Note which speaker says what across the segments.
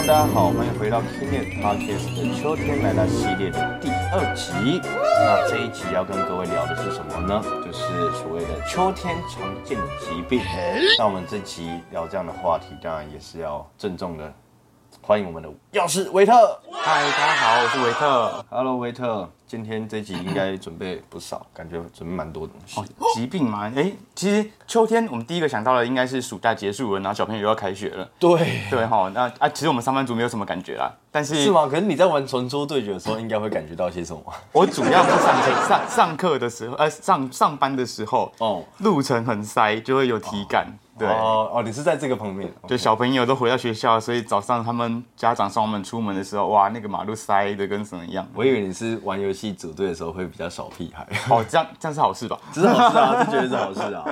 Speaker 1: 众大家好，欢迎回到 Keynet Podcast 的秋天来了系列的第二集。那这一集要跟各位聊的是什么呢？就是所谓的秋天常见的疾病。那我们这集聊这样的话题，当然也是要郑重的欢迎我们的药师维特。
Speaker 2: 嗨，大家好，我是维特。
Speaker 1: Hello，维特，今天这集应该准备不少，感觉准备蛮多东西。
Speaker 2: 疾病嘛，哎、其实秋天我们第一个想到的应该是暑假结束了，然后小朋友又要开学了。
Speaker 1: 对，
Speaker 2: 对哈，那啊，其实我们上班族没有什么感觉啦，但是
Speaker 1: 是吗？可是你在玩传说对决的时候，应该会感觉到些什么？
Speaker 2: 我主要是上课 上上课的时候，呃，上上班的时候，
Speaker 1: 哦
Speaker 2: 路程很塞，就会有体感。对，
Speaker 1: 哦哦，你是在这个方面，
Speaker 2: 就小朋友都回到学校，所以早上他们家长送我们出门的时候，哇，那个马路塞的跟什么一样。
Speaker 1: 我以为你是玩游戏组队的时候会比较少屁孩，
Speaker 2: 哦，这样这样是好事吧？
Speaker 1: 这是好事啊，这绝对是好事啊。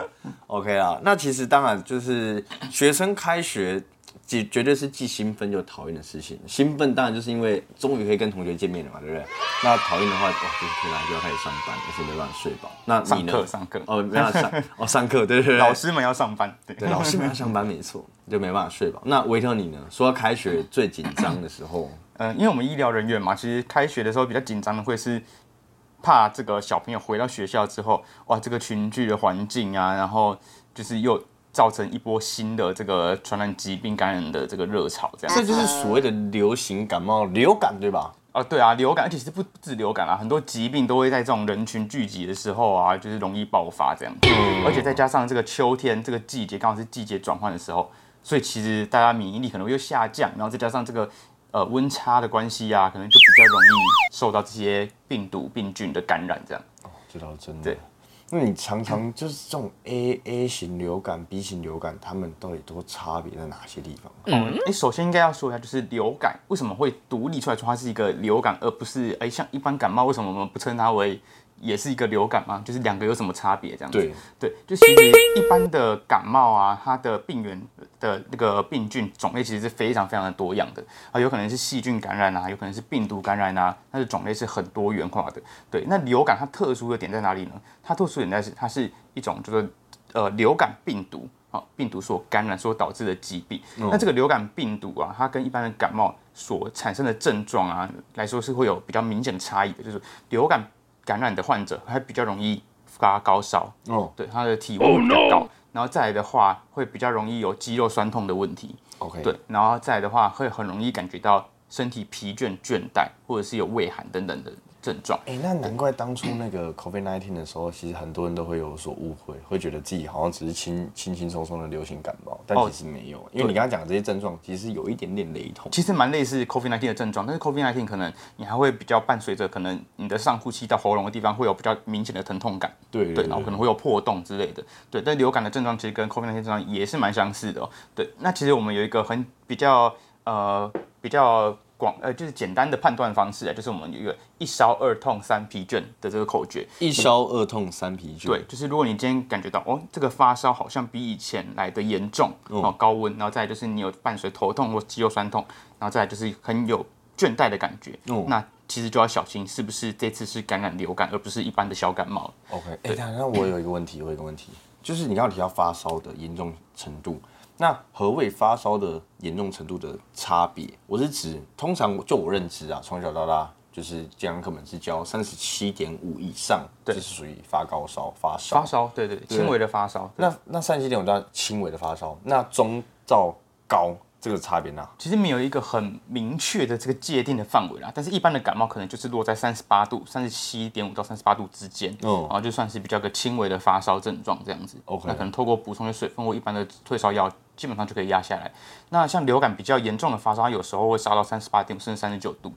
Speaker 1: OK 啊，那其实当然就是学生开学，绝绝对是既兴奋又讨厌的事情。兴奋当然就是因为终于可以跟同学见面了嘛，对不对？那讨厌的话，哇，就是天啊，就要开始上班，而且没办法睡饱。那你
Speaker 2: 上
Speaker 1: 呢？
Speaker 2: 课上课
Speaker 1: 哦，没办法上 哦，上课，对对对，
Speaker 2: 老师们要上班，对
Speaker 1: 对老师们要上班，没错，就没办法睡饱。那维特你呢？说到开学最紧张的时候，
Speaker 2: 嗯，因为我们医疗人员嘛，其实开学的时候比较紧张的会是怕这个小朋友回到学校之后，哇，这个群聚的环境啊，然后就是又造成一波新的这个传染疾病感染的这个热潮，这样。
Speaker 1: 这就是所谓的流行感冒、流感，对吧？
Speaker 2: 啊，对啊，流感，而且是不不止流感啊，很多疾病都会在这种人群聚集的时候啊，就是容易爆发这样。而且再加上这个秋天这个季节刚好是季节转换的时候，所以其实大家免疫力可能会又下降，然后再加上这个呃温差的关系啊，可能就比较容易受到这些病毒病菌的感染这样。
Speaker 1: 哦这倒是真的。
Speaker 2: 对，
Speaker 1: 那你常常 就是这种 A A 型流感、B 型流感，它们到底都差别在哪些地方？
Speaker 2: 嗯，你首先应该要说一下，就是流感为什么会独立出来说它是一个流感，而不是哎、像一般感冒，为什么我们不称它为也是一个流感吗？就是两个有什么差别这样子？
Speaker 1: 对，
Speaker 2: 对，就其实一般的感冒啊，它的病源的那个病菌种类其实是非常非常的多样的啊，有可能是细菌感染啊，有可能是病毒感染啊，它的种类是很多元化的。对，那流感它特殊的点在哪里呢？它特殊点在是它是一种就是呃流感病毒。啊，病毒所感染所导致的疾病，那这个流感病毒啊，它跟一般的感冒所产生的症状啊来说是会有比较明显的差异的，就是流感感染的患者还比较容易发高烧，
Speaker 1: 哦。
Speaker 2: 对，他的体温会比较高，然后再来的话会比较容易有肌肉酸痛的问题
Speaker 1: ，，OK，
Speaker 2: 对，然后再来的话会很容易感觉到身体疲倦、倦怠，或者是有畏寒等等的症状。
Speaker 1: 哎、那难怪当初那个 COVID nineteen 的时候，其实很多人都会有所误会，会觉得自己好像只是轻轻轻松松的流行感冒，但
Speaker 2: 哦
Speaker 1: 其实没有，因为你刚刚讲的这些症状，其实有一点点雷同。
Speaker 2: 其实蛮类似 COVID nineteen 的症状，但是 COVID nineteen 可能你还会比较伴随着可能你的上呼吸到喉咙的地方会有比较明显的疼痛感，
Speaker 1: 对
Speaker 2: 对，然后可能会有破洞之类的，对。但流感的症状其实跟 COVID nineteen 症状也是蛮相似的哦，对。那其实我们有一个很比较呃比较广呃就是简单的判断方式啊，就是我们有一个一烧二痛三疲倦的这个口诀，
Speaker 1: 一烧二痛三疲倦，
Speaker 2: 对，就是如果你今天感觉到哦，这个发烧好像比以前来的严重，哦，高温，然后再来就是你有伴随头痛或肌肉酸痛，然后再来就是很有倦怠的感觉，
Speaker 1: 哦
Speaker 2: 那其实就要小心是不是这次是感染流感，而不是一般的小感冒。
Speaker 1: OK，哎、那那我有一个问题，我有一个问题，就是你刚刚提到发烧的严重程度，那何谓发烧的严重程度的差别？我是指，通常就我认知啊，从小到大就是健康课本是教三十七点五以上，这是属于发高烧、发烧。
Speaker 2: 发烧，对对对，轻微的发烧。那
Speaker 1: 那那三十七点五到轻微的发烧，那中到高这个差别呢？
Speaker 2: 其实没有一个很明确的这个界定的范围啦，但是一般的感冒可能就是落在三十八度、三十七点五到三十八度之间，
Speaker 1: 哦
Speaker 2: 然后就算是比较个轻微的发烧症状这样子。
Speaker 1: OK
Speaker 2: 那可能透过补充的水分或一般的退烧药，基本上就可以压下来。那像流感比较严重的发烧，它有时候会烧到三十八点五甚至三十九度。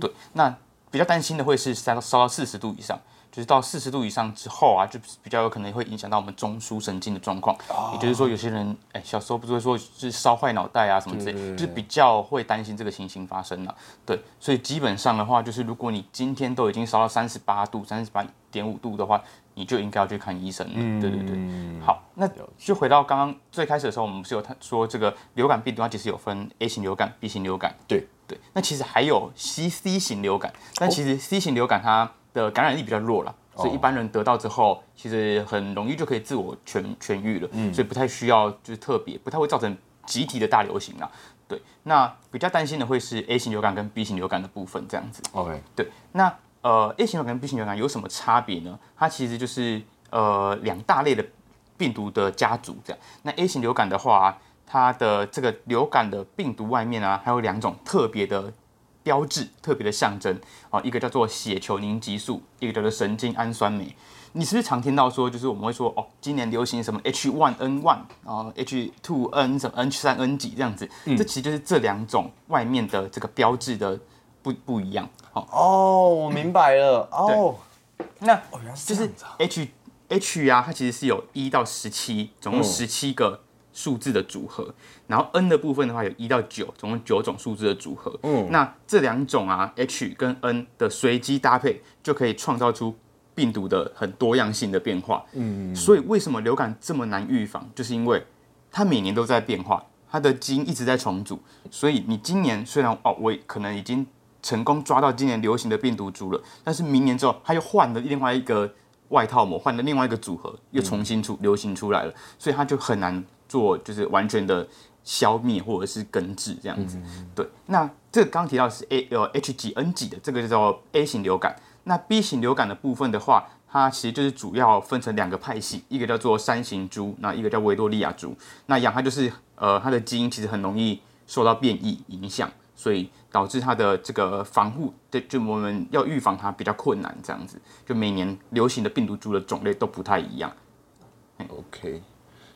Speaker 2: 对，那比较担心的会是烧到烧到四十度以上。就是到四十度以上之后啊，就比较有可能会影响到我们中枢神经的状况。也就是说，有些人哎、小时候不是会说就是烧坏脑袋啊什么之类，就是比较会担心这个情形发生了、对，所以基本上的话，就是如果你今天都已经烧到三十八度、三十八点五度的话，你就应该要去看医生了。对对对。好，那就回到刚刚最开始的时候，我们不是有谈说这个流感病毒它其实有分 A 型流感、B 型流感。
Speaker 1: 对
Speaker 2: 对，那其实还有 C C 型流感，但其实 C 型流感它的感染力比较弱了。所以一般人得到之后，其实很容易就可以自我痊痊愈了，所以不太需要就是特别，不太会造成集体的大流行啦。对，那比较担心的会是 A 型流感跟 B 型流感的部分这样子。
Speaker 1: OK，
Speaker 2: 对，那呃 A 型流感跟 B 型流感有什么差别呢？它其实就是呃两大类的病毒的家族这样。那 A 型流感的话，它的这个流感的病毒外面啊，还有两种特别的标志、特别的象征啊，一个叫做血球凝集素，一个叫做神经氨酸酶。你是不是常听到说，就是我们会说哦，今年流行什么 H1N1 啊，H2N 什么 H 三 N 几这样子？这其实就是这两种外面的这个标志的不不一样。好、
Speaker 1: 哦，我明白了。哦，
Speaker 2: 那
Speaker 1: 原来是
Speaker 2: 就是 H H 啊，它其实是有一到十七，总共十七个数字的组合。然后 N 的部分的话，有一到九，总共九种数字的组合。嗯，那这两种啊，H 跟 N 的随机搭配，就可以创造出病毒的很多样性的变化。嗯，所以为什么流感这么难预防，就是因为它每年都在变化，它的基因一直在重组。所以你今年虽然哦，我可能已经成功抓到今年流行的病毒株了，但是明年之后它又换了另外一个外套膜，换了另外一个组合，又重新出流行出来了，所以它就很难做就是完全的消灭或者是根治这样子。对，那这个刚提到是 A 呃 H 几 N 几的，这个叫 A 型流感。那 B 型流感的部分的话，它其实就是主要分成两个派系，一个叫做山形猪，那一个叫维多利亚猪。那养，它就是呃它的基因其实很容易受到变异影响，所以导致它的这个防护的就我们要预防它比较困难，这样子。就每年流行的病毒株的种类都不太一样。
Speaker 1: OK，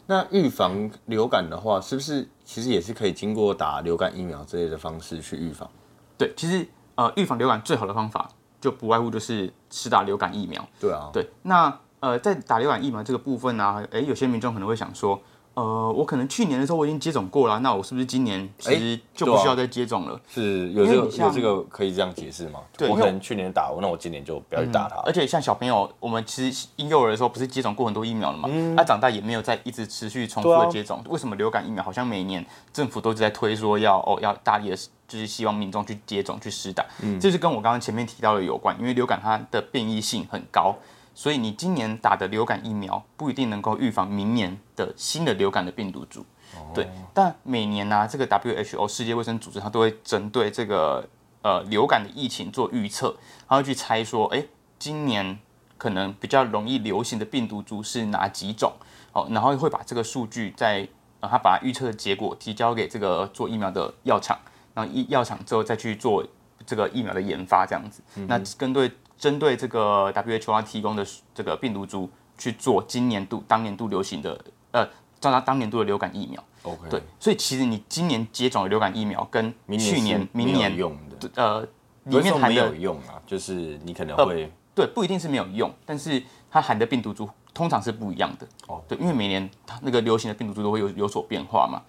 Speaker 1: 那预防流感的话，是不是其实也是可以经过打流感疫苗之类的方式去预防？
Speaker 2: 对，其实呃预防流感最好的方法就不外乎就是吃打流感疫苗。
Speaker 1: 对啊，
Speaker 2: 对，那呃，在打流感疫苗这个部分呢、诶，有些民众可能会想说，呃，我可能去年的时候我已经接种过了，那我是不是今年其实就不需要再接种了？
Speaker 1: 是有这个有这个可以这样解释吗？
Speaker 2: 对
Speaker 1: 我可能去年打，那我今年就不要去打它。
Speaker 2: 而且像小朋友，我们其实婴幼儿的时候不是接种过很多疫苗了嘛？他、长大也没有再一直持续重复的接种。为什么流感疫苗好像每年政府都是在推说要哦要大力的，就是希望民众去接种去施打？嗯这是跟我刚刚前面提到的有关，因为流感它的变异性很高。所以你今年打的流感疫苗不一定能够预防明年的新的流感的病毒株，对。但每年呢、这个 WHO 世界卫生组织它都会针对这个呃流感的疫情做预测，它会去猜说，哎，今年可能比较容易流行的病毒株是哪几种？哦，然后会把这个数据在呃，他把预测的结果提交给这个做疫苗的药厂，然后医药厂之后再去做这个疫苗的研发，这样子。那针对针对这个 WHO 它提供的这个病毒株去做今年度当年度流行的呃，照它当年度的流感疫苗。
Speaker 1: OK，
Speaker 2: 对，所以其实你今年接种的流感疫苗跟去年明年
Speaker 1: 用的，
Speaker 2: 呃里面含的
Speaker 1: 有用啊，就是你可能
Speaker 2: 呃
Speaker 1: 会
Speaker 2: 对，不一定是没有用，但是它含的病毒株通常是不一样的。
Speaker 1: 哦
Speaker 2: 对，因为每年它那个流行的病毒株都会有有所变化嘛。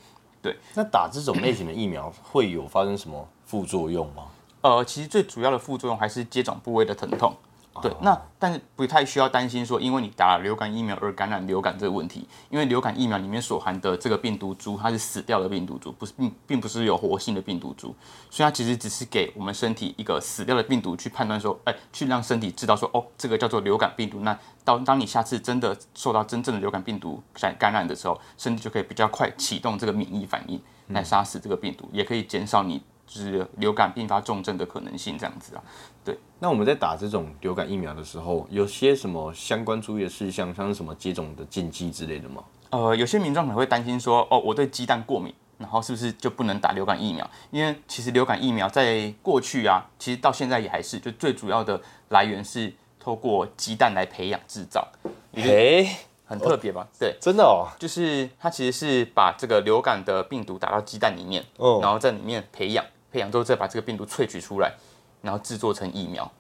Speaker 1: 对那打这种类型的疫苗会有发生什么副作用吗？
Speaker 2: 呃，其实最主要的副作用还是接种部位的疼痛。对，那但是不太需要担心说，因为你打了流感疫苗而感染流感这个问题，因为流感疫苗里面所含的这个病毒株，它是死掉的病毒株，不是并并不是有活性的病毒株，所以它其实只是给我们身体一个死掉的病毒去判断说，哎，去让身体知道说，哦，这个叫做流感病毒。那当当你下次真的受到真正的流感病毒感感染的时候，身体就可以比较快启动这个免疫反应来杀死这个病毒，也可以减少你就是流感并发重症的可能性，这样子啊。
Speaker 1: 对那我们在打这种流感疫苗的时候，有些什么相关注意的事项，像是什么接种的禁忌之类的吗？
Speaker 2: 呃，有些民众可能会担心说，哦，我对鸡蛋过敏，然后是不是就不能打流感疫苗？因为其实流感疫苗在过去啊，其实到现在也还是，就最主要的来源是透过鸡蛋来培养制造，
Speaker 1: 诶，
Speaker 2: 很特别吧？对，
Speaker 1: 真的哦，
Speaker 2: 就是它其实是把这个流感的病毒打到鸡蛋里面，
Speaker 1: 哦
Speaker 2: 然后在里面培养，培养之后再把这个病毒萃取出来，然后制作成疫苗。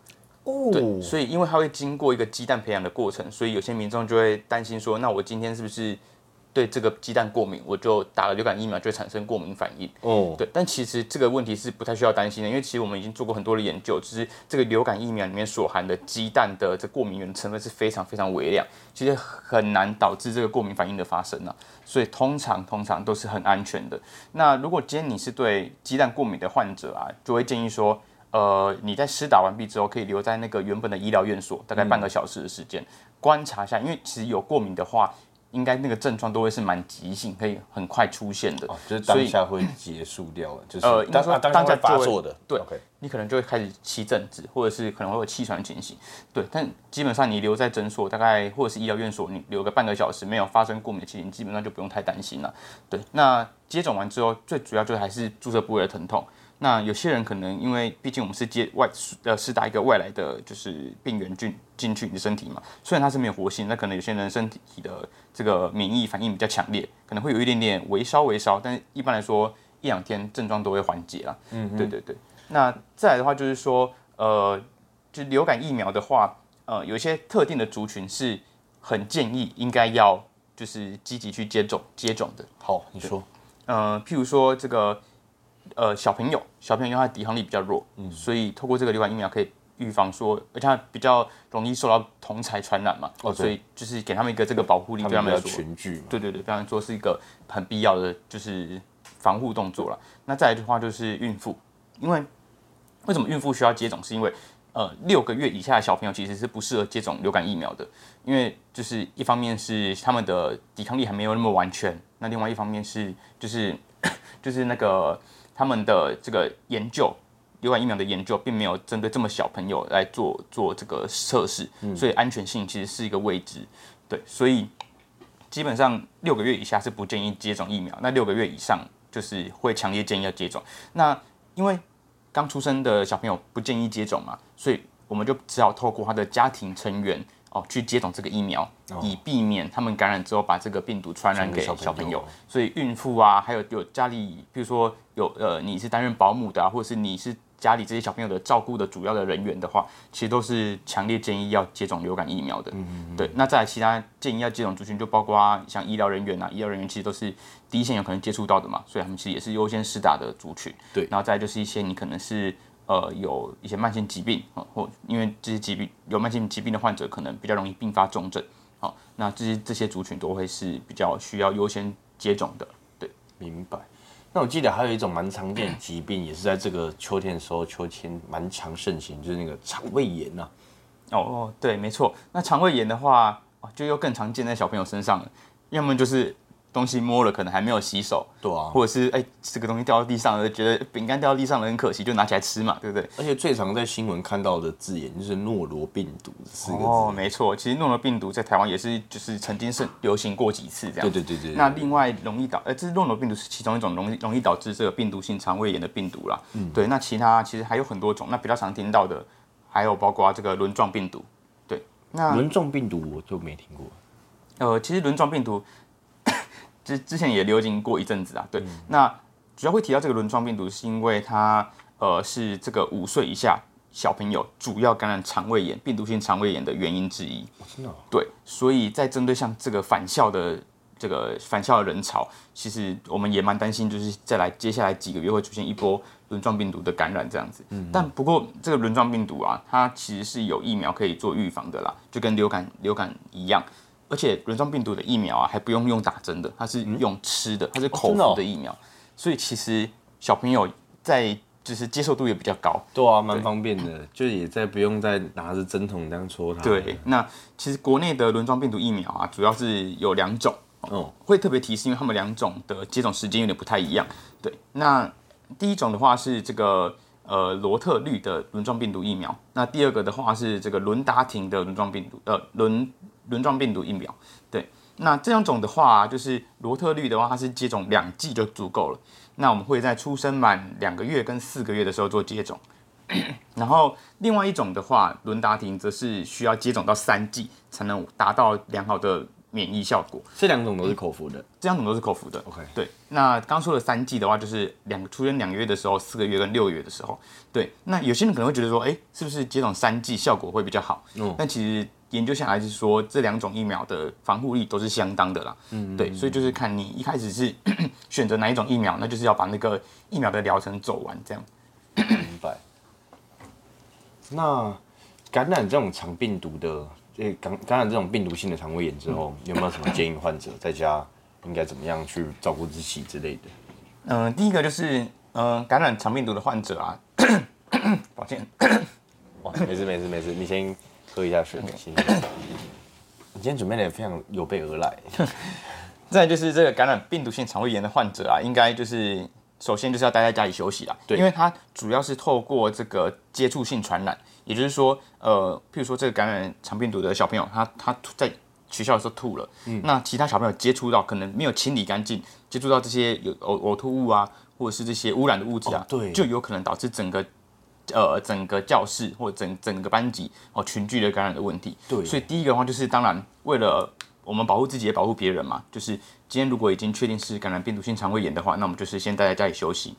Speaker 2: 对，
Speaker 1: 哦，
Speaker 2: 所以因为它会经过一个鸡蛋培养的过程，所以有些民众就会担心说，那我今天是不是对这个鸡蛋过敏，我就打了流感疫苗就会产生过敏反应？
Speaker 1: 哦，
Speaker 2: 对，但其实这个问题是不太需要担心的，因为其实我们已经做过很多的研究，就是这个流感疫苗里面所含的鸡蛋的这过敏原成分是非常非常微量，其实很难导致这个过敏反应的发生啊，所以通常通常都是很安全的。那如果今天你是对鸡蛋过敏的患者啊，就会建议说。呃，你在施打完毕之后，可以留在那个原本的医疗院所，大概半个小时的时间，观察一下。因为其实有过敏的话，应该那个症状都会是蛮急性，可以很快出现的。
Speaker 1: 哦，就是当下会结束掉了，就是
Speaker 2: 呃应该说
Speaker 1: 当
Speaker 2: 当下
Speaker 1: 发作的，
Speaker 2: 对
Speaker 1: OK，
Speaker 2: 你可能就会开始起疹子，或者是可能会有气喘的情形。对，但基本上你留在诊所，大概或者是医疗院所，你留个半个小时，没有发生过敏的情形，基本上就不用太担心了。对，那接种完之后，最主要就还是注射部位的疼痛。那有些人可能因为毕竟我们是接外呃是打一个外来的就是病原菌进去你的身体嘛，虽然它是没有活性，那可能有些人身体的这个免疫反应比较强烈，可能会有一点点微烧微烧，但是一般来说一两天症状都会缓解啦。嗯，对对对。那再来的话就是说，呃，就流感疫苗的话，呃，有一些特定的族群是很建议应该要就是积极去接种接种的。
Speaker 1: 好，你说，
Speaker 2: 呃，譬如说这个呃小朋友，小朋友因为他抵抗力比较弱，嗯，所以透过这个流感疫苗可以预防说，而且他比较容易受到同才传染嘛，
Speaker 1: 哦
Speaker 2: 所以就是给他们一个这个保护力，对他们来说，
Speaker 1: 群聚嘛，
Speaker 2: 对对对，对他们说是一个很必要的就是防护动作了。那再来的话就是孕妇，因为为什么孕妇需要接种？是因为呃六个月以下的小朋友其实是不适合接种流感疫苗的，因为就是一方面是他们的抵抗力还没有那么完全，那另外一方面是就是 就是那个他们的这个研究。流感疫苗的研究并没有针对这么小朋友来做做这个测试，所以安全性其实是一个未知。对，所以基本上六个月以下是不建议接种疫苗，那六个月以上就是会强烈建议要接种。那因为刚出生的小朋友不建议接种嘛，所以我们就只好透过他的家庭成员哦去接种这个疫苗，以避免他们感染之后把这个病毒传染给
Speaker 1: 小朋友
Speaker 2: 朋友。所以孕妇啊，还有有家里，比如说有呃你是担任保姆的啊，或者是你是家里这些小朋友的照顾的主要的人员的话，其实都是强烈建议要接种流感疫苗的嗯嗯。对，那再来其他建议要接种族群，就包括像医疗人员啊，医疗人员其实都是第一线有可能接触到的嘛，所以他们其实也是优先施打的族群。
Speaker 1: 对
Speaker 2: 然后再就是一些你可能是呃有一些慢性疾病，哦或因为这些疾病有慢性疾病的患者可能比较容易并发重症，好、那这些这些族群都会是比较需要优先接种的。
Speaker 1: 对明白。那我记得还有一种蛮常见的疾病，也是在这个秋天的时候，秋天蛮常盛行，就是那个肠胃炎呐、
Speaker 2: 哦哦，对，没错。那肠胃炎的话，哦就又更常见在小朋友身上了，要么就是东西摸了可能还没有洗手，
Speaker 1: 对啊，
Speaker 2: 或者是哎这个东西掉到地上了，觉得饼干掉到地上了很可惜，就拿起来吃嘛，对不对？
Speaker 1: 而且最常在新闻看到的字眼就是诺罗病毒四个字。
Speaker 2: 哦，没错，其实诺罗病毒在台湾也是就是曾经是流行过几次这样。
Speaker 1: 对对对对对
Speaker 2: 那另外容易导，呃，这是诺罗病毒是其中一种容易容易导致这个病毒性肠胃炎的病毒啦。嗯，对。那其他其实还有很多种，那比较常听到的还有包括这个轮状病毒。对，那
Speaker 1: 轮状病毒我就没听过。
Speaker 2: 呃，其实轮状病毒之之前也流行过一阵子啊。对，那主要会提到这个轮状病毒，是因为它呃是这个五岁以下小朋友主要感染肠胃炎、病毒性肠胃炎的原因之一。
Speaker 1: 真的哦、
Speaker 2: 对，所以在针对像这个返校的这个返校的人潮，其实我们也蛮担心，就是再来接下来几个月会出现一波轮状病毒的感染这样子。嗯但不过这个轮状病毒啊，它其实是有疫苗可以做预防的啦，就跟流感流感一样。而且轮状病毒的疫苗啊，还不用用打针的，它是用吃的，它是口服的疫苗，所以其实小朋友在就是接受度也比较高。
Speaker 1: 对啊，蛮方便的，就也在不用再拿着针筒这样戳它。
Speaker 2: 对，，那其实国内的轮状病毒疫苗啊，主要是有两种，
Speaker 1: 哦，
Speaker 2: 会特别提示，因为他们两种的接种时间有点不太一样。对，那第一种的话是这个呃罗特绿的轮状病毒疫苗，那第二个的话是这个伦达廷的轮状病毒呃轮轮状病毒疫苗。对，那这两种的话，就是罗特绿的话，它是接种两剂就足够了。那我们会在出生满两个月跟四个月的时候做接种。然后另外一种的话，伦达婷则是需要接种到三剂才能达到良好的免疫效果。
Speaker 1: 这两种都是口服的。
Speaker 2: 这两种都是口服的。
Speaker 1: OK
Speaker 2: 对。那刚说的三剂的话，就是两个出生两个月的时候、四个月跟六个月的时候。对。那有些人可能会觉得说，哎，是不是接种三剂效果会比较好？
Speaker 1: 嗯
Speaker 2: 但其实研究下来是说，这两种疫苗的防护力都是相当的啦。嗯对，所以就是看你一开始是 选择哪一种疫苗，那就是要把那个疫苗的疗程走完，这样。
Speaker 1: 明白。那感染这种肠病毒的，呃，感感染这种病毒性的肠胃炎之后，有没有什么建议患者在家应该怎么样去照顾自己之类的？
Speaker 2: 嗯、第一个就是，嗯、感染肠病毒的患者啊，抱歉，
Speaker 1: 哇，没事没事没事，你先喝一下水，谢谢
Speaker 3: 你今天准备的也非常有备而来。
Speaker 2: 再就是这个感染病毒性肠胃炎的患者啊，应该就是首先就是要待在家里休息啦，
Speaker 3: 对
Speaker 2: 因为它主要是透过这个接触性传染，也就是说，呃，譬如说这个感染肠病毒的小朋友，他他在学校的时候吐了，那其他小朋友接触到可能没有清理干净，接触到这些有呕呕吐物啊，或者是这些污染的物质啊，
Speaker 3: 哦对
Speaker 2: 就有可能导致整个。呃，整个教室或者整整个班级哦群聚的感染的问题，
Speaker 3: 对
Speaker 2: 所以第一个的话就是，当然为了我们保护自己也保护别人嘛，就是今天如果已经确定是感染病毒性肠胃炎的话，那我们就是先待在家里休息，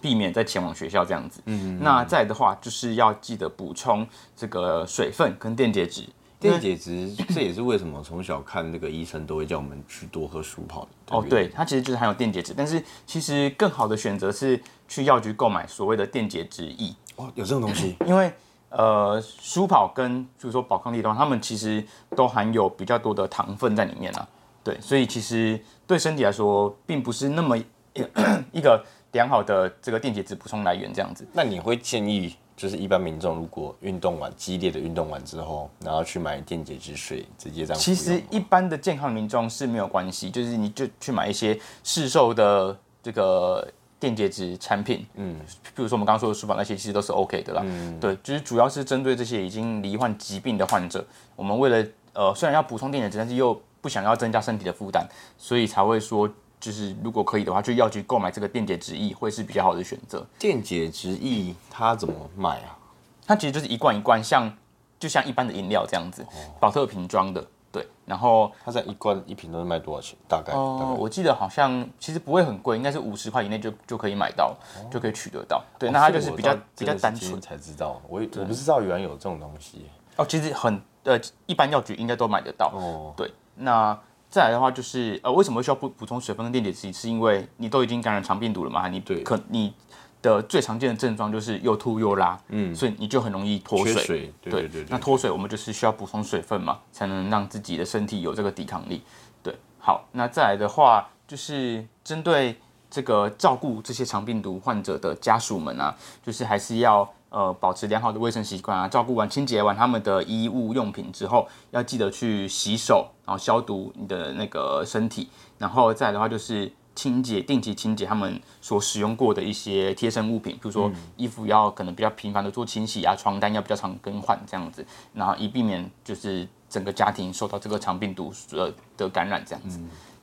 Speaker 2: 避免再前往学校这样子。嗯那再的话，就是要记得补充这个水分跟电解质。
Speaker 3: 电解质，这也是为什么从小看那个医生都会叫我们去多喝舒跑的。
Speaker 2: 哦，对，它其实就是含有电解质，但是其实更好的选择是去药局购买所谓的电解质液，
Speaker 3: 哦，有这种东西。
Speaker 2: 因为呃，舒跑跟就是说宝康力的话，它们其实都含有比较多的糖分在里面啊。对，所以其实对身体来说，并不是那么 一个良好的这个电解质补充来源这样子。
Speaker 3: 那你会建议，就是一般民众如果运动完激烈的运动完之后，然后去买电解质水，直接这样
Speaker 2: 其。实一般的健康民众是没有关系，就是你就去买一些市售的这个电解质产品，嗯，比如说我们刚刚说的舒宝那些，其实都是 OK 的啦。嗯对，就是主要是针对这些已经罹患疾病的患者，我们为了呃虽然要补充电解质，但是又不想要增加身体的负担，所以才会说。就是如果可以的话，就要去购买这个电解质液会是比较好的选择。
Speaker 3: 电解质液它怎么卖啊？
Speaker 2: 它其实就是一罐一罐，像就像一般的饮料这样子，保特瓶装的，对。然后
Speaker 3: 它在一罐一瓶都是卖多少钱？大概？
Speaker 2: 哦、我记得好像其实不会很贵，应该是五十块以内就就可以买到，就可以取得到。对，那它就是比较比较单纯
Speaker 3: 才知道，我我不知道原来有这种东西。
Speaker 2: 哦。其实很呃，一般药局应该都买得到。
Speaker 3: 哦，
Speaker 2: 对，那再来的话就是呃，为什么需要补补充水分跟电解质？是因为你都已经感染肠病毒了嘛，你
Speaker 3: 对
Speaker 2: 可你的最常见的症状就是又吐又拉，嗯，所以你就很容易脱水。
Speaker 3: 对对对对。
Speaker 2: 那脱水，我们就是需要补充水分嘛，才能让自己的身体有这个抵抗力。对，好，那再来的话，就是针对这个照顾这些肠病毒患者的家属们啊，就是还是要呃保持良好的卫生习惯啊，照顾完清洁完他们的衣物用品之后，要记得去洗手，然后消毒你的那个身体，然后再来的话就是。清洁定期清洁他们所使用过的一些贴身物品，比如说衣服要可能比较频繁的做清洗啊，床单要比较常更换这样子，然后以避免就是整个家庭受到这个肠病毒呃的感染这样子。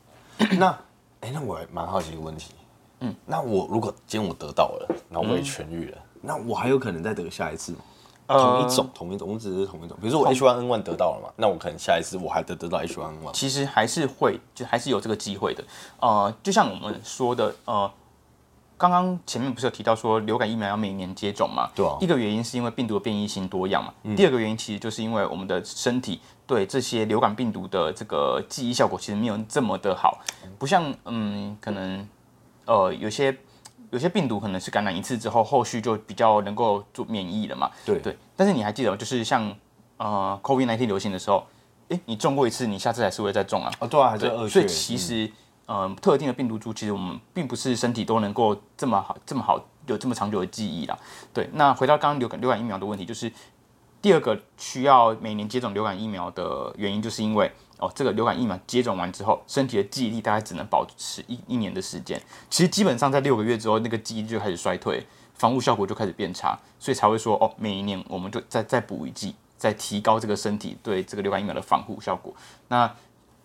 Speaker 3: 那，哎、那我还蛮好奇一个问题，嗯，那我如果今天我得到了，然后我也痊愈了，那我还有可能再得下一次吗？同一种，同一种，我们只是同一种。比如说我 H1N1 得到了嘛，那我可能下一次我还得得到 H1N1。
Speaker 2: 其实还是会，就还是有这个机会的。呃，就像我们说的，呃，刚刚前面不是有提到说流感疫苗要每年接种嘛？
Speaker 3: 对啊
Speaker 2: 一个原因是因为病毒的变异性多样嘛，第二个原因其实就是因为我们的身体对这些流感病毒的这个记忆效果其实没有这么的好，不像嗯，可能呃有些。有些病毒可能是感染一次之后，后续就比较能够做免疫了嘛。
Speaker 3: 对
Speaker 2: 对，但是你还记得吗，就是像呃 COVID-19 流行的时候，诶，你中过一次，你下次还是会再中啊。
Speaker 3: 哦，对啊，还是
Speaker 2: 对，
Speaker 3: 二
Speaker 2: 所以其实，呃，特定的病毒株，其实我们并不是身体都能够这么好、这么好有这么长久的记忆啦。对，那回到刚刚流感流感疫苗的问题，就是第二个需要每年接种流感疫苗的原因，就是因为哦，这个流感疫苗接种完之后，身体的记忆力大概只能保持一一年的时间。其实基本上在六个月之后，那个记忆力就开始衰退，防护效果就开始变差，所以才会说哦，每一年我们就再再补一剂，再提高这个身体对这个流感疫苗的防护效果。那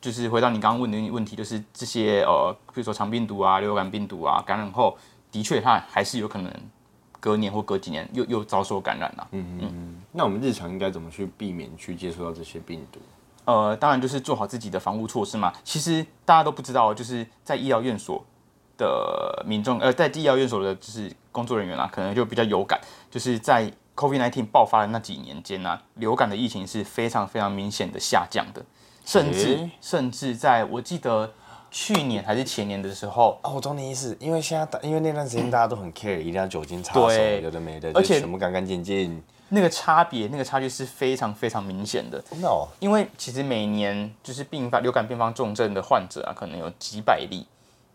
Speaker 2: 就是回到你刚刚问的问题，就是这些呃，比如说肠病毒啊、流感病毒啊，感染后的确它还是有可能隔年或隔几年又又遭受感染了、嗯嗯
Speaker 3: 那我们日常应该怎么去避免去接触到这些病毒？
Speaker 2: 呃，当然就是做好自己的防护措施嘛。其实大家都不知道，就是在医疗院所的民众，呃，在医疗院所的就是工作人员啊，可能就比较有感，就是在 COVID-19 爆发的那几年间啊，流感的疫情是非常非常明显的下降的，甚至、
Speaker 3: 诶
Speaker 2: 甚至在我记得去年还是前年的时候，
Speaker 3: 哦，我懂你意思，因为现在，因为那段时间大家都很 care，一定要酒精擦手，
Speaker 2: 对
Speaker 3: 有的没的，
Speaker 2: 而且
Speaker 3: 全部干干净净。
Speaker 2: 那个差别，那个差距是非常非常明显的。
Speaker 3: 真的哦，
Speaker 2: 因为其实每年就是并发流感并发重症的患者啊，可能有几百例，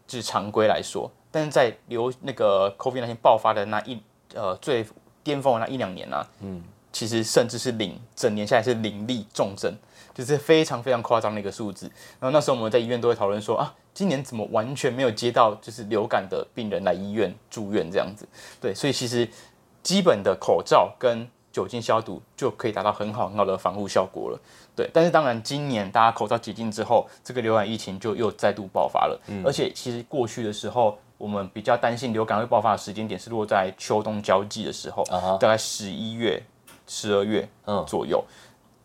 Speaker 2: 就是常规来说，但是在流那个 COVID 那天爆发的那一呃最巅峰的那一两年啊，嗯，其实甚至是零，整年下来是零例重症，就是非常非常夸张的一个数字。然后那时候我们在医院都会讨论说啊，今年怎么完全没有接到就是流感的病人来医院住院这样子？对，所以其实基本的口罩跟酒精消毒就可以达到很好很好的防护效果了。对，但是当然今年大家口罩解禁之后，这个流感疫情就又再度爆发了。而且其实过去的时候，我们比较担心流感会爆发的时间点是落在秋冬交际的时候，大概十一月、十二月左右。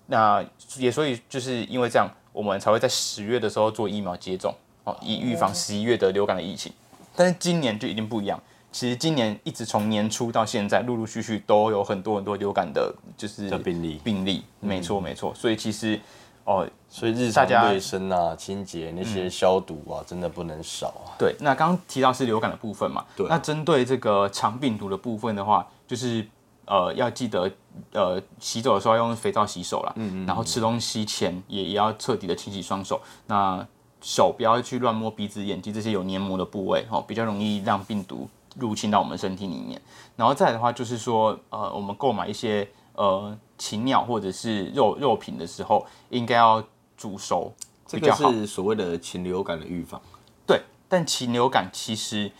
Speaker 2: 那也所以就是因为这样，我们才会在十月的时候做疫苗接种，哦，以预防十一月的流感的疫情。但是今年就一定不一样。其实今年一直从年初到现在，陆陆续续都有很多很多流感的，就是
Speaker 1: 病例
Speaker 2: 病例，没错没错。所以其实哦，
Speaker 1: 所以日常卫生啊、清洁那些消毒啊，真的不能少啊。
Speaker 2: 对，那刚刚提到是流感的部分嘛，
Speaker 1: 对。
Speaker 2: 那针对这个肠病毒的部分的话，就是呃要记得呃洗手的时候要用肥皂洗手啦，嗯嗯。然后吃东西前也也要彻底的清洗双手，那手不要去乱摸鼻子、眼睛这些有黏膜的部位，哦，比较容易让病毒。入侵到我们身体里面，然后再的话就是说，呃，我们购买一些呃禽鸟或者是肉肉品的时候，应该要煮熟，
Speaker 1: 这个是所谓的禽流感的预防。
Speaker 2: 对，但禽流感其实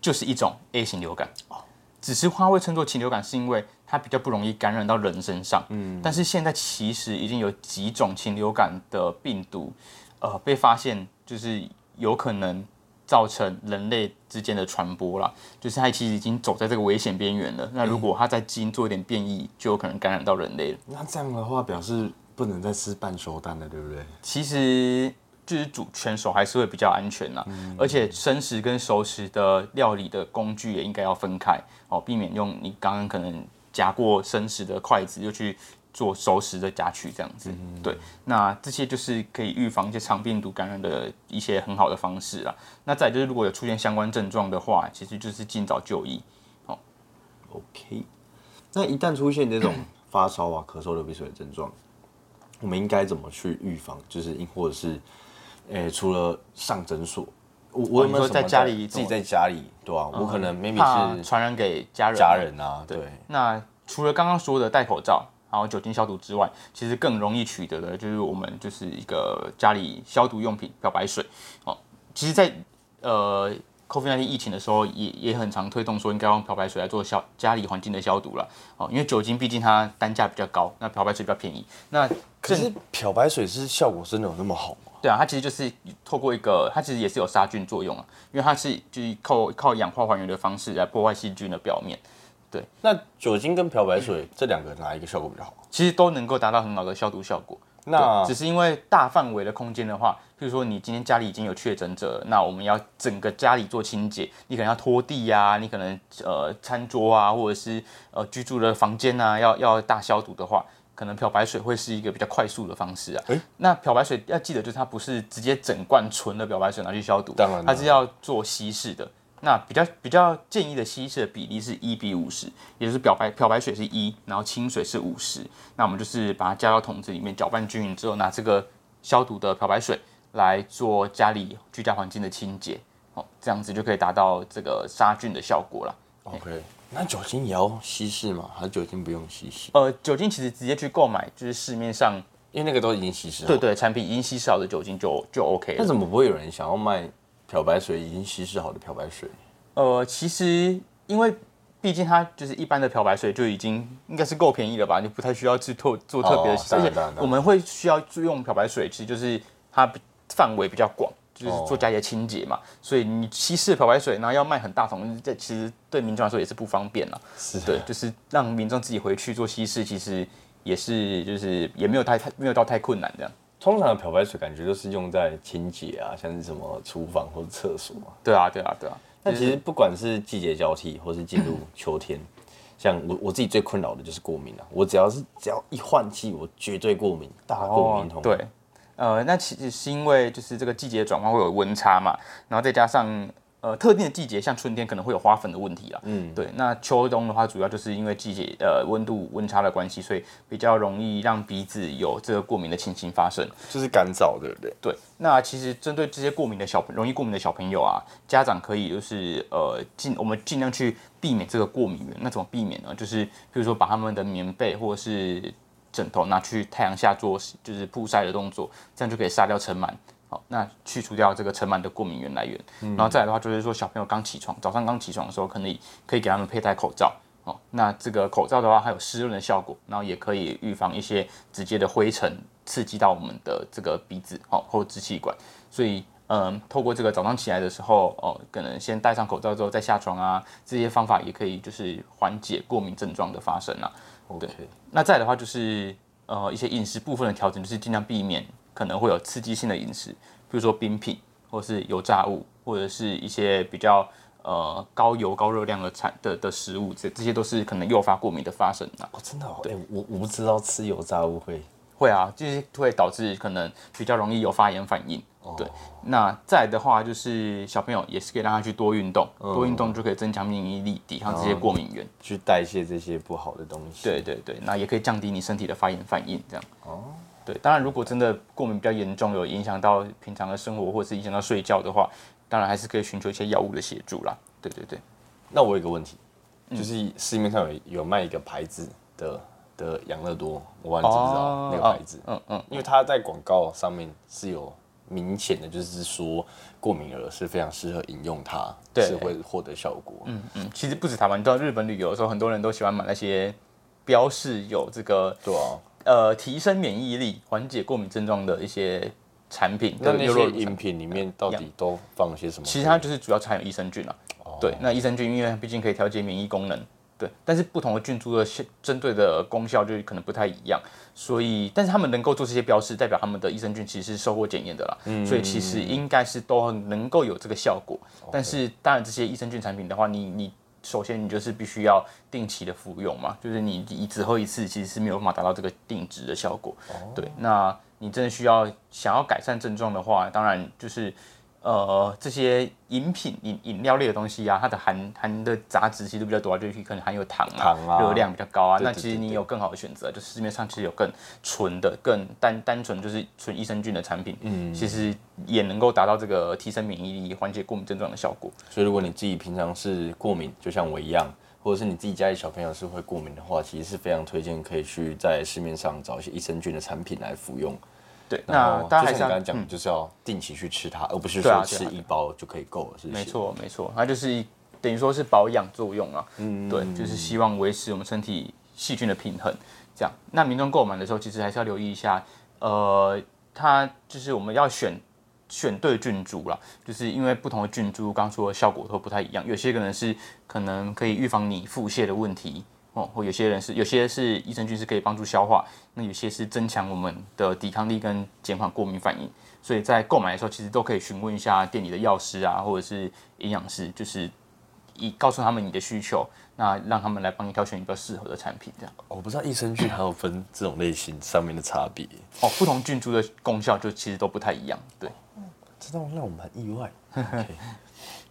Speaker 2: 就是一种 A 型流感哦，只是它会称作禽流感，是因为它比较不容易感染到人身上。嗯，但是现在其实已经有几种禽流感的病毒，呃，被发现就是有可能。造成人类之间的传播啦，就是它其实已经走在这个危险边缘了。那如果它在基因做一点变异，就有可能感染到人类了。
Speaker 1: 那这样的话，表示不能再吃半熟蛋了，对不对？
Speaker 2: 其实就是煮全熟还是会比较安全啦。而且生食跟熟食的料理的工具也应该要分开哦，避免用你刚刚可能夹过生食的筷子又去。做熟食的夹取这样子，对，那这些就是可以预防一些肠病毒感染的一些很好的方式啦。那再就是如果有出现相关症状的话，其实就是尽早就医。
Speaker 1: 好，OK。那一旦出现这种发烧啊、咳嗽、流鼻水的症状，我们应该怎么去预防？就是或者是，诶，除了上诊所，
Speaker 2: 我我有没有在家里
Speaker 1: 自己在家里，对啊，我可能 maybe 是
Speaker 2: 传染给家人
Speaker 1: 家人啊，对。
Speaker 2: 那除了刚刚说的戴口罩。然后酒精消毒之外，其实更容易取得的就是我们就是一个家里消毒用品漂白水哦。其实，在呃 COVID-19 疫情的时候，也也很常推动说应该用漂白水来做消家里环境的消毒了哦。因为酒精毕竟它单价比较高，那漂白水比较便宜。那
Speaker 1: 可是漂白水是效果真的有那么好吗？
Speaker 2: 对啊，它其实就是透过一个，它其实也是有杀菌作用啊，因为它是就是靠靠氧化还原的方式来破坏细菌的表面。对，
Speaker 1: 那酒精跟漂白水这两个哪一个效果比较好？
Speaker 2: 其实都能够达到很好的消毒效果。那只是因为大范围的空间的话，譬如说你今天家里已经有确诊者，那我们要整个家里做清洁，你可能要拖地呀，你可能呃餐桌啊，或者是呃居住的房间啊，要要大消毒的话，可能漂白水会是一个比较快速的方式啊。那漂白水要记得，就是它不是直接整罐纯的漂白水拿去消毒，
Speaker 1: 当然
Speaker 2: 它是要做稀释的。那比较比较建议的稀释的比例是一比五十，也就是漂白漂白水是一，然后清水是五十。那我们就是把它加到桶子里面，搅拌均匀之后，拿这个消毒的漂白水来做家里居家环境的清洁，哦，这样子就可以达到这个杀菌的效果了。
Speaker 1: OK，那酒精也要稀释吗？还是酒精不用稀释？
Speaker 2: 呃，酒精其实直接去购买，就是市面上，
Speaker 1: 因为那个都已经稀释。
Speaker 2: 对对，产品已经稀释好的酒精就就 OK 了。
Speaker 1: 那怎么不会有人想要卖？漂白水已经稀释好的漂白水，
Speaker 2: 呃，其实因为毕竟它就是一般的漂白水就已经应该是够便宜了吧，就不太需要去特做特别的，而且我们会需要用漂白水，其实就是它范围比较广，就是做加一些清洁嘛，所以你稀释漂白水，然后要卖很大桶，这其实对民众来说也是不方便了。
Speaker 1: 是，
Speaker 2: 对，就是让民众自己回去做稀释，其实也是就是也没有太太没有到太困难这样。
Speaker 1: 通常的漂白水感觉就是用在清洁啊，像是什么厨房或者厕所。
Speaker 2: 对啊，对啊，对啊。
Speaker 1: 那其实不管是季节交替，或是进入秋天，像我我自己最困扰的就是过敏了。我只要是只要一换季，我绝对过敏，大过敏痛。
Speaker 2: 对，呃，那其实是因为就是这个季节转换会有温差嘛，然后再加上。呃，特定的季节，像春天可能会有花粉的问题啦。嗯，对。那秋冬的话，主要就是因为季节呃温度温差的关系，所以比较容易让鼻子有这个过敏的情形发生。
Speaker 1: 就是干燥，对不对？
Speaker 2: 对。那其实针对这些过敏的小容易过敏的小朋友啊，家长可以就是呃尽我们尽量去避免这个过敏源。那怎么避免呢？就是比如说把他们的棉被或者是枕头拿去太阳下做就是曝晒的动作，这样就可以杀掉尘螨。好，那去除掉这个尘螨的过敏源来源。然后再来的话，就是说小朋友刚起床，早上刚起床的时候，可能可以给他们佩戴口罩。哦，那这个口罩的话，还有湿润的效果，然后也可以预防一些直接的灰尘刺激到我们的这个鼻子哦或支气管。所以，嗯，透过这个早上起来的时候，哦，可能先戴上口罩之后再下床啊，这些方法也可以就是缓解过敏症状的发生啊。
Speaker 1: OK，
Speaker 2: 那再的话就是呃一些饮食部分的调整，就是尽量避免可能会有刺激性的饮食，比如说冰品或是油炸物，或者是一些比较。呃，高油高热量的产的的食物，这这些都是可能诱发过敏的发生啊。
Speaker 1: 哦，真的哦。对，我我不知道吃油炸物会
Speaker 2: 会啊，就是会导致可能比较容易有发炎反应。对，那再的话就是小朋友也是可以让他去多运动，多运动就可以增强免疫力，抵抗这些过敏源，
Speaker 1: 去代谢这些不好的东西。
Speaker 2: 对对对，那也可以降低你身体的发炎反应，这样。哦。对，当然如果真的过敏比较严重，有影响到平常的生活，或者是影响到睡觉的话。当然还是可以寻求一些药物的协助啦。对对对，
Speaker 1: 那我有一个问题，就是市面上有有卖一个牌子的的养乐多，我忘记知道那个牌子。嗯嗯，因为它在广告上面是有明显的，就是说过敏儿是非常适合饮用它，是会获得效果。
Speaker 2: 嗯嗯，其实不止台湾，你到日本旅游的时候，很多人都喜欢买那些标示有这个
Speaker 1: 对啊，
Speaker 2: 呃，提升免疫力、缓解过敏症状的一些。产品
Speaker 1: 那那些饮品里面到底都放了些什么？
Speaker 2: 其实它就是主要含有益生菌啊。对，那益生菌因为毕竟可以调节免疫功能，对。但是不同的菌株的针对的功效就可能不太一样，所以但是他们能够做这些标识，代表他们的益生菌其实是受过检验的啦。嗯。所以其实应该是都能够有这个效果。但是当然这些益生菌产品的话，你你首先你就是必须要定期的服用嘛，就是你一只喝一次其实是没有办法达到这个定值的效果。哦。对，那。你真的需要想要改善症状的话，当然就是，呃，这些饮品饮饮料类的东西啊，它的含含的杂质其实比较多啊，就是可能含有糖啊，热量比较高啊。那其实你有更好的选择，就是市面上其实有更纯的、更单单纯就是纯益生菌的产品，嗯，其实也能够达到这个提升免疫力、缓解过敏症状的效果。
Speaker 1: 所以如果你自己平常是过敏，就像我一样。或者是你自己家里小朋友是会过敏的话，其实是非常推荐可以去在市面上找一些益生菌的产品来服用。
Speaker 2: 对，那大家还是
Speaker 1: 刚刚讲，就是要定期去吃它，而不是说吃一包就可以够了。是
Speaker 2: 没错，没错，它就是等于说是保养作用啊。嗯，对，就是希望维持我们身体细菌的平衡。这样，那民众购买的时候，其实还是要留意一下，呃，它就是我们要选。选对菌株啦，就是因为不同的菌株，刚说的效果都不太一样。有些可能是可能可以预防你腹泻的问题哦，或有些人是有些是益生菌是可以帮助消化，那有些是增强我们的抵抗力跟减缓过敏反应。所以在购买的时候，其实都可以询问一下店里的药师啊，或者是营养师，就是以告诉他们你的需求，那让他们来帮你挑选一个适合的产品。这样，
Speaker 1: 我不知道益生菌还有分这种类型上面的差别
Speaker 2: 哦，不同菌株的功效就其实都不太一样，对。
Speaker 1: 这让让我们很意外。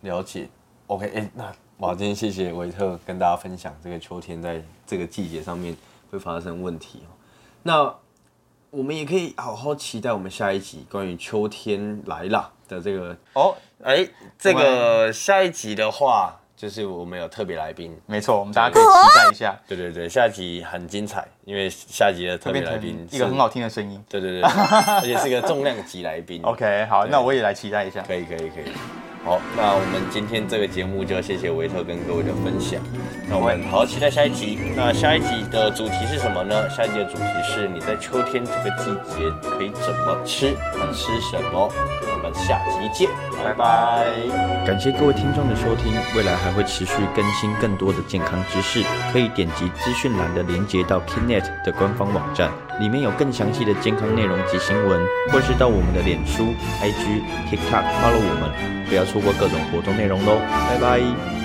Speaker 1: 了解，OK，哎，那哇，今天谢谢维特跟大家分享这个秋天在这个季节上面会发生问题哦。那我们也可以好好期待我们下一集关于秋天来了的这个哦，哎，这个下一集的话。就是我们有特别来宾，
Speaker 2: 没错，我们大家可以期待一下。
Speaker 1: 对对对，下集很精彩，因为下集的特别来宾
Speaker 2: 一个很好听的声音。
Speaker 1: 对对对，而且是一个重量级来宾。
Speaker 2: OK，好，那我也来期待一下。
Speaker 1: 可以可以可以。好，那我们今天这个节目就谢谢维特跟各位的分享。那我们好好期待下一集。那下一集的主题是什么呢？下一集的主题是你在秋天这个季节可以怎么吃，吃什么？下集见，拜拜！感谢各位听众的收听，未来还会持续更新更多的健康知识，可以点击资讯栏的连接到 Kinet 的官方网站，里面有更详细的健康内容及新闻，或是到我们的脸书、IG、TikTok follow 我们，不要错过各种活动内容喽！拜拜。